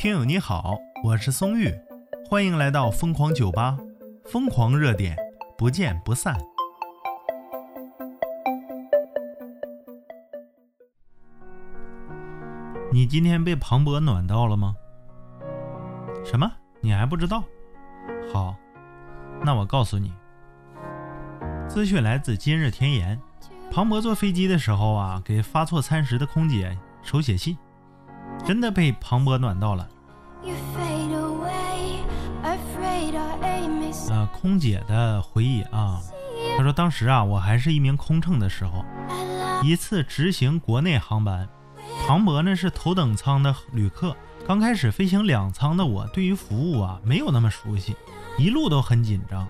听友你好，我是松玉，欢迎来到疯狂酒吧，疯狂热点，不见不散。你今天被庞博暖到了吗？什么？你还不知道？好，那我告诉你，资讯来自今日天言。庞博坐飞机的时候啊，给发错餐食的空姐手写信，真的被庞博暖到了。呃，空姐的回忆啊，她说当时啊，我还是一名空乘的时候，一次执行国内航班，庞博呢是头等舱的旅客，刚开始飞行两舱的我，对于服务啊没有那么熟悉，一路都很紧张。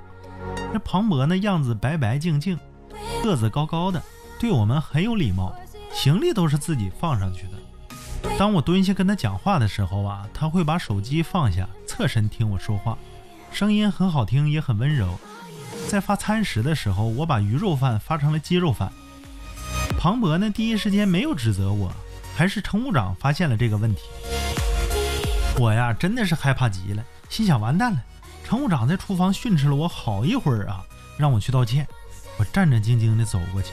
那庞博呢样子白白净净。个子高高的，对我们很有礼貌，行李都是自己放上去的。当我蹲下跟他讲话的时候啊，他会把手机放下，侧身听我说话，声音很好听，也很温柔。在发餐食的时候，我把鱼肉饭发成了鸡肉饭。庞博呢，第一时间没有指责我，还是乘务长发现了这个问题。我呀，真的是害怕极了，心想完蛋了，乘务长在厨房训斥了我好一会儿啊，让我去道歉。我战战兢兢地走过去，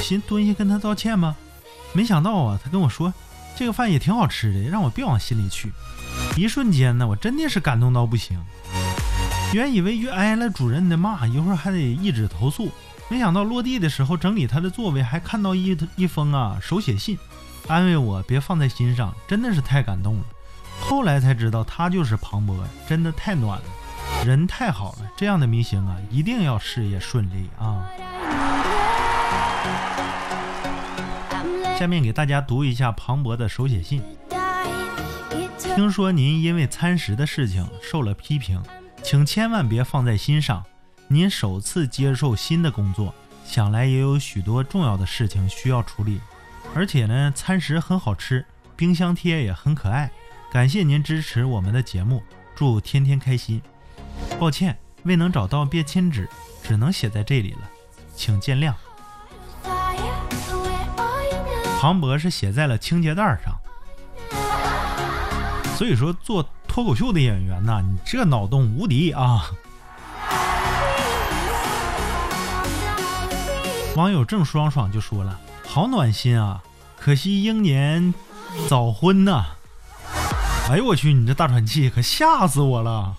心蹲下跟他道歉吗？没想到啊，他跟我说这个饭也挺好吃的，让我别往心里去。一瞬间呢，我真的是感动到不行。原以为遇挨了主任的骂，一会儿还得一纸投诉，没想到落地的时候整理他的座位，还看到一一封啊手写信，安慰我别放在心上，真的是太感动了。后来才知道他就是庞博，真的太暖了。人太好了，这样的明星啊，一定要事业顺利啊！下面给大家读一下庞博的手写信。听说您因为餐食的事情受了批评，请千万别放在心上。您首次接受新的工作，想来也有许多重要的事情需要处理，而且呢，餐食很好吃，冰箱贴也很可爱。感谢您支持我们的节目，祝天天开心。抱歉，未能找到便签纸，只能写在这里了，请见谅。庞博是写在了清洁袋上，所以说做脱口秀的演员呐，你这脑洞无敌啊！网友郑爽爽就说了：“好暖心啊，可惜英年早婚呐！”哎呦我去，你这大喘气可吓死我了！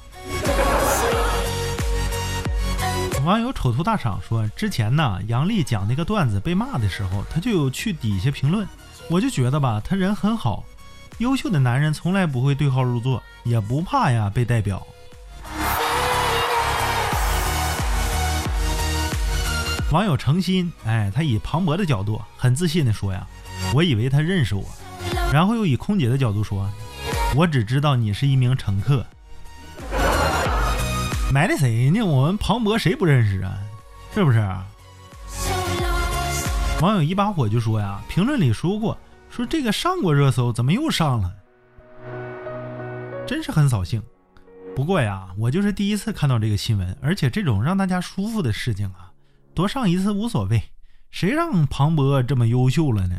网友丑兔大赏说：“之前呢，杨笠讲那个段子被骂的时候，他就有去底下评论。我就觉得吧，他人很好，优秀的男人从来不会对号入座，也不怕呀被代表。”网友诚心，哎，他以庞博的角度很自信的说呀：“我以为他认识我。”然后又以空姐的角度说：“我只知道你是一名乘客。”埋汰谁呢？我们庞博谁不认识啊？是不是？网友一把火就说呀，评论里说过，说这个上过热搜，怎么又上了？真是很扫兴。不过呀，我就是第一次看到这个新闻，而且这种让大家舒服的事情啊，多上一次无所谓。谁让庞博这么优秀了呢？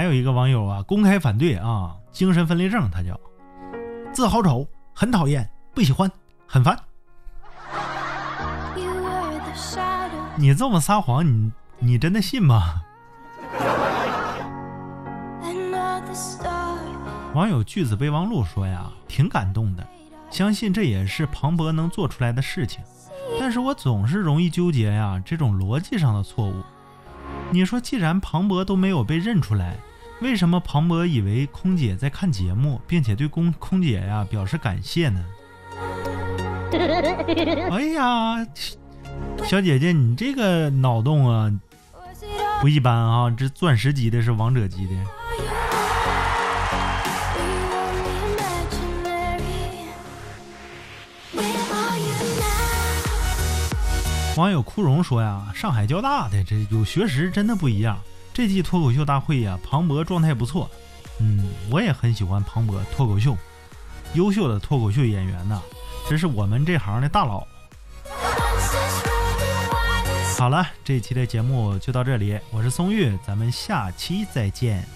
还有一个网友啊，公开反对啊。精神分裂症，他叫字好丑，很讨厌，不喜欢，很烦。你这么撒谎，你你真的信吗？网友句子备忘录说呀，挺感动的，相信这也是庞博能做出来的事情。但是我总是容易纠结呀，这种逻辑上的错误。你说，既然庞博都没有被认出来。为什么庞博以为空姐在看节目，并且对空空姐呀表示感谢呢？哎呀，小姐姐，你这个脑洞啊不一般啊！这钻石级的，是王者级的。网友枯荣说呀：“上海交大的这有学识，真的不一样。”这季脱口秀大会呀，庞博状态不错，嗯，我也很喜欢庞博脱口秀，优秀的脱口秀演员呐，这是我们这行的大佬。好了，这期的节目就到这里，我是松玉，咱们下期再见。